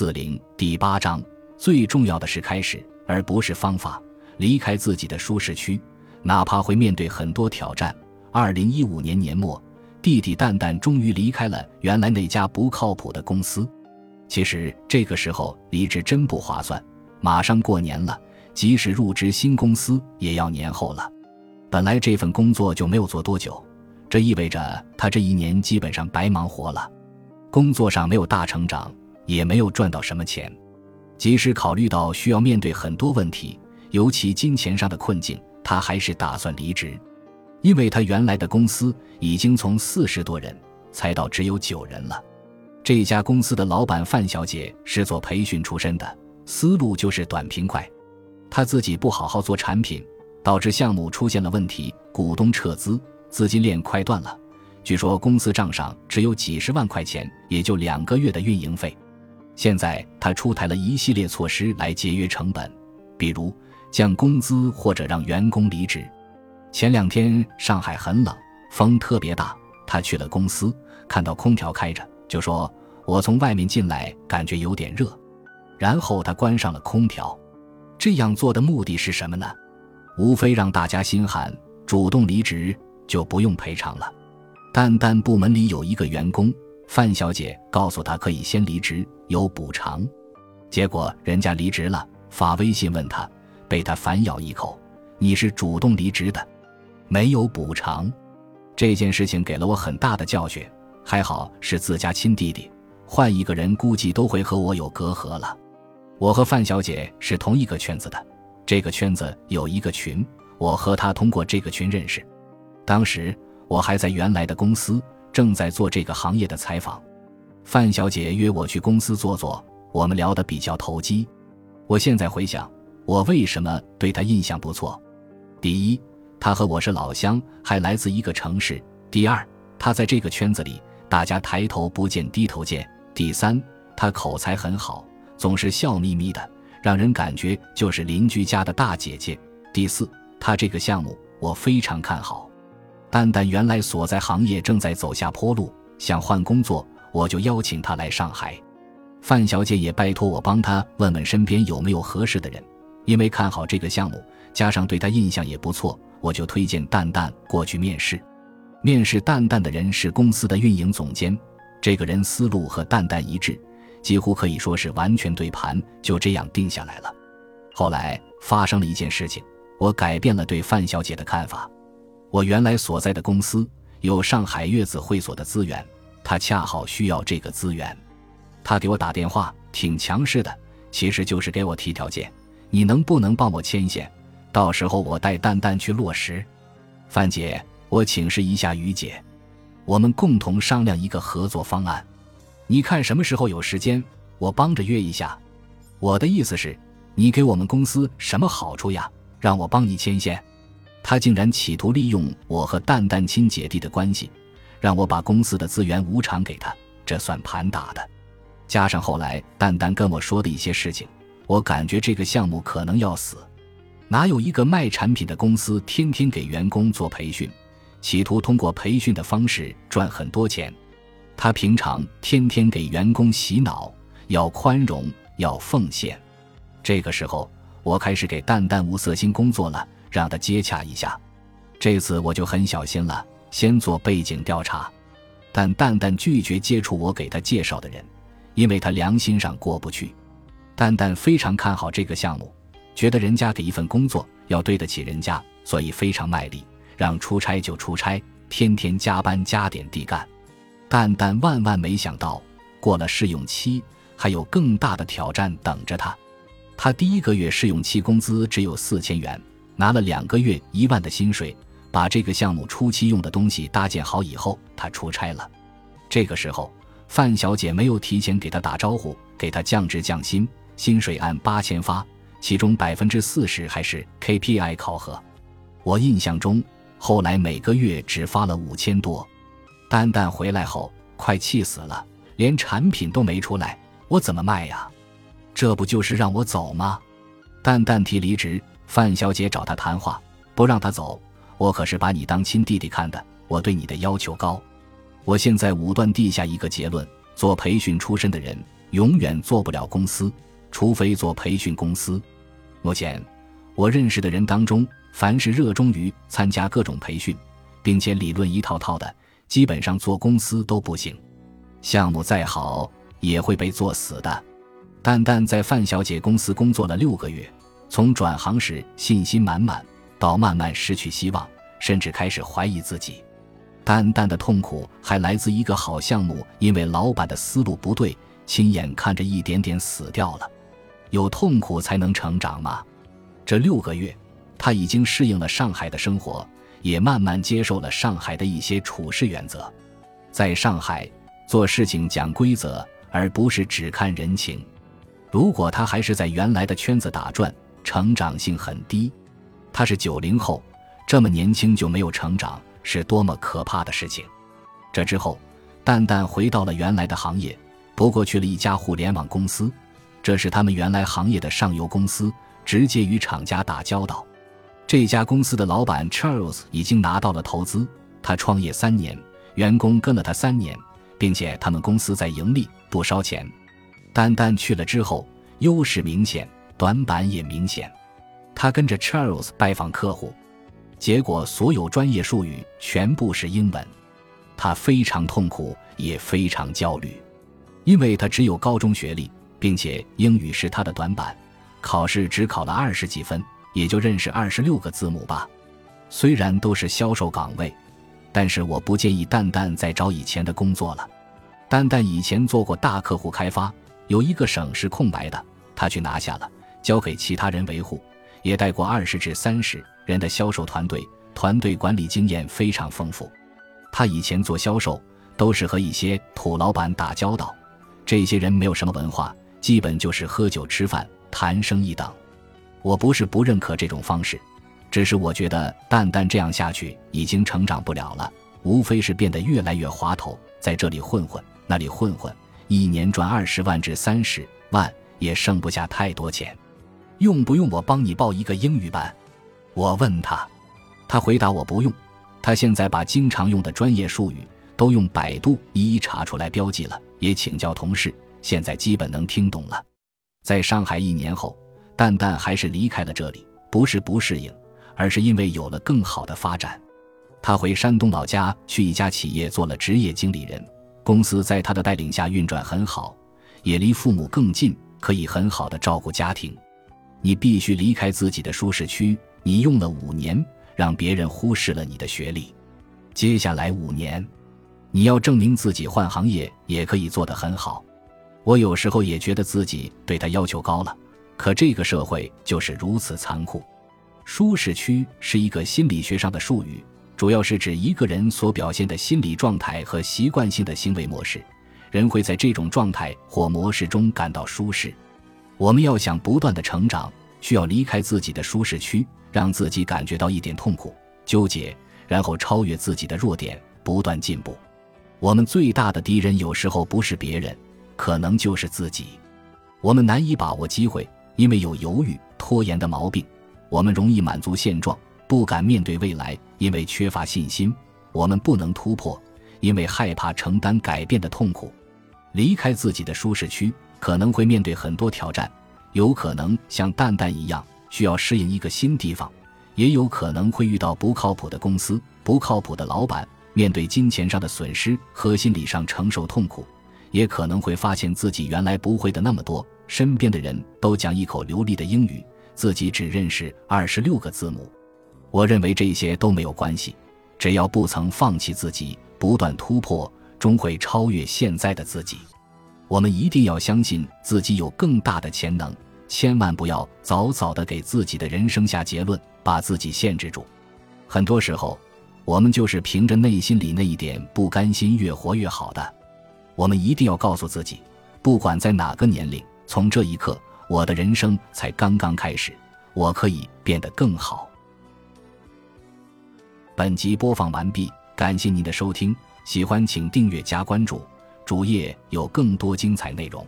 四零第八章，最重要的是开始，而不是方法。离开自己的舒适区，哪怕会面对很多挑战。二零一五年年末，弟弟蛋蛋终于离开了原来那家不靠谱的公司。其实这个时候离职真不划算，马上过年了，即使入职新公司也要年后了。本来这份工作就没有做多久，这意味着他这一年基本上白忙活了。工作上没有大成长，也没有赚到什么钱。即使考虑到需要面对很多问题。尤其金钱上的困境，他还是打算离职，因为他原来的公司已经从四十多人裁到只有九人了。这家公司的老板范小姐是做培训出身的，思路就是短平快。她自己不好好做产品，导致项目出现了问题，股东撤资，资金链快断了。据说公司账上只有几十万块钱，也就两个月的运营费。现在他出台了一系列措施来节约成本，比如。降工资或者让员工离职。前两天上海很冷，风特别大。他去了公司，看到空调开着，就说：“我从外面进来，感觉有点热。”然后他关上了空调。这样做的目的是什么呢？无非让大家心寒，主动离职就不用赔偿了。蛋蛋部门里有一个员工，范小姐告诉他可以先离职，有补偿。结果人家离职了，发微信问他。被他反咬一口，你是主动离职的，没有补偿。这件事情给了我很大的教训。还好是自家亲弟弟，换一个人估计都会和我有隔阂了。我和范小姐是同一个圈子的，这个圈子有一个群，我和她通过这个群认识。当时我还在原来的公司，正在做这个行业的采访。范小姐约我去公司坐坐，我们聊得比较投机。我现在回想。我为什么对她印象不错？第一，她和我是老乡，还来自一个城市；第二，她在这个圈子里，大家抬头不见低头见；第三，她口才很好，总是笑眯眯的，让人感觉就是邻居家的大姐姐；第四，她这个项目我非常看好。蛋蛋原来所在行业正在走下坡路，想换工作，我就邀请他来上海。范小姐也拜托我帮他问问身边有没有合适的人。因为看好这个项目，加上对他印象也不错，我就推荐蛋蛋过去面试。面试蛋蛋的人是公司的运营总监，这个人思路和蛋蛋一致，几乎可以说是完全对盘，就这样定下来了。后来发生了一件事情，我改变了对范小姐的看法。我原来所在的公司有上海月子会所的资源，他恰好需要这个资源，他给我打电话，挺强势的，其实就是给我提条件。你能不能帮我牵线？到时候我带蛋蛋去落实。范姐，我请示一下于姐，我们共同商量一个合作方案。你看什么时候有时间，我帮着约一下。我的意思是，你给我们公司什么好处呀？让我帮你牵线？他竟然企图利用我和蛋蛋亲姐弟的关系，让我把公司的资源无偿给他，这算盘打的。加上后来蛋蛋跟我说的一些事情。我感觉这个项目可能要死，哪有一个卖产品的公司天天给员工做培训，企图通过培训的方式赚很多钱？他平常天天给员工洗脑，要宽容，要奉献。这个时候，我开始给蛋蛋无色心工作了，让他接洽一下。这次我就很小心了，先做背景调查。但蛋蛋拒绝接触我给他介绍的人，因为他良心上过不去。蛋蛋非常看好这个项目，觉得人家给一份工作要对得起人家，所以非常卖力，让出差就出差，天天加班加点地干。蛋蛋万万没想到，过了试用期，还有更大的挑战等着他。他第一个月试用期工资只有四千元，拿了两个月一万的薪水，把这个项目初期用的东西搭建好以后，他出差了。这个时候，范小姐没有提前给他打招呼，给他降职降薪。薪水按八千发，其中百分之四十还是 KPI 考核。我印象中，后来每个月只发了五千多。蛋蛋回来后，快气死了，连产品都没出来，我怎么卖呀？这不就是让我走吗？蛋蛋提离职，范小姐找他谈话，不让他走。我可是把你当亲弟弟看的，我对你的要求高。我现在武断地下一个结论：做培训出身的人。永远做不了公司，除非做培训公司。目前，我认识的人当中，凡是热衷于参加各种培训，并且理论一套套的，基本上做公司都不行。项目再好，也会被做死的。蛋蛋在范小姐公司工作了六个月，从转行时信心满满，到慢慢失去希望，甚至开始怀疑自己。淡淡的痛苦还来自一个好项目，因为老板的思路不对，亲眼看着一点点死掉了。有痛苦才能成长吗？这六个月，他已经适应了上海的生活，也慢慢接受了上海的一些处事原则。在上海做事情讲规则，而不是只看人情。如果他还是在原来的圈子打转，成长性很低。他是九零后，这么年轻就没有成长。是多么可怕的事情！这之后，蛋蛋回到了原来的行业，不过去了一家互联网公司，这是他们原来行业的上游公司，直接与厂家打交道。这家公司的老板 Charles 已经拿到了投资，他创业三年，员工跟了他三年，并且他们公司在盈利，不烧钱。蛋蛋去了之后，优势明显，短板也明显。他跟着 Charles 拜访客户。结果，所有专业术语全部是英文，他非常痛苦，也非常焦虑，因为他只有高中学历，并且英语是他的短板，考试只考了二十几分，也就认识二十六个字母吧。虽然都是销售岗位，但是我不建议蛋蛋再找以前的工作了。蛋蛋以前做过大客户开发，有一个省是空白的，他去拿下了，交给其他人维护，也带过二十至三十。人的销售团队，团队管理经验非常丰富。他以前做销售都是和一些土老板打交道，这些人没有什么文化，基本就是喝酒吃饭谈生意等。我不是不认可这种方式，只是我觉得蛋蛋这样下去已经成长不了了，无非是变得越来越滑头，在这里混混，那里混混，一年赚二十万至三十万也剩不下太多钱。用不用我帮你报一个英语班？我问他，他回答我不用。他现在把经常用的专业术语都用百度一一查出来标记了，也请教同事，现在基本能听懂了。在上海一年后，蛋蛋还是离开了这里，不是不适应，而是因为有了更好的发展。他回山东老家去一家企业做了职业经理人，公司在他的带领下运转很好，也离父母更近，可以很好的照顾家庭。你必须离开自己的舒适区。你用了五年，让别人忽视了你的学历。接下来五年，你要证明自己换行业也可以做得很好。我有时候也觉得自己对他要求高了，可这个社会就是如此残酷。舒适区是一个心理学上的术语，主要是指一个人所表现的心理状态和习惯性的行为模式。人会在这种状态或模式中感到舒适。我们要想不断的成长，需要离开自己的舒适区。让自己感觉到一点痛苦、纠结，然后超越自己的弱点，不断进步。我们最大的敌人有时候不是别人，可能就是自己。我们难以把握机会，因为有犹豫、拖延的毛病；我们容易满足现状，不敢面对未来，因为缺乏信心；我们不能突破，因为害怕承担改变的痛苦。离开自己的舒适区，可能会面对很多挑战，有可能像蛋蛋一样。需要适应一个新地方，也有可能会遇到不靠谱的公司、不靠谱的老板，面对金钱上的损失和心理上承受痛苦，也可能会发现自己原来不会的那么多。身边的人都讲一口流利的英语，自己只认识二十六个字母。我认为这些都没有关系，只要不曾放弃自己，不断突破，终会超越现在的自己。我们一定要相信自己有更大的潜能。千万不要早早的给自己的人生下结论，把自己限制住。很多时候，我们就是凭着内心里那一点不甘心，越活越好的。我们一定要告诉自己，不管在哪个年龄，从这一刻，我的人生才刚刚开始，我可以变得更好。本集播放完毕，感谢您的收听，喜欢请订阅加关注，主页有更多精彩内容。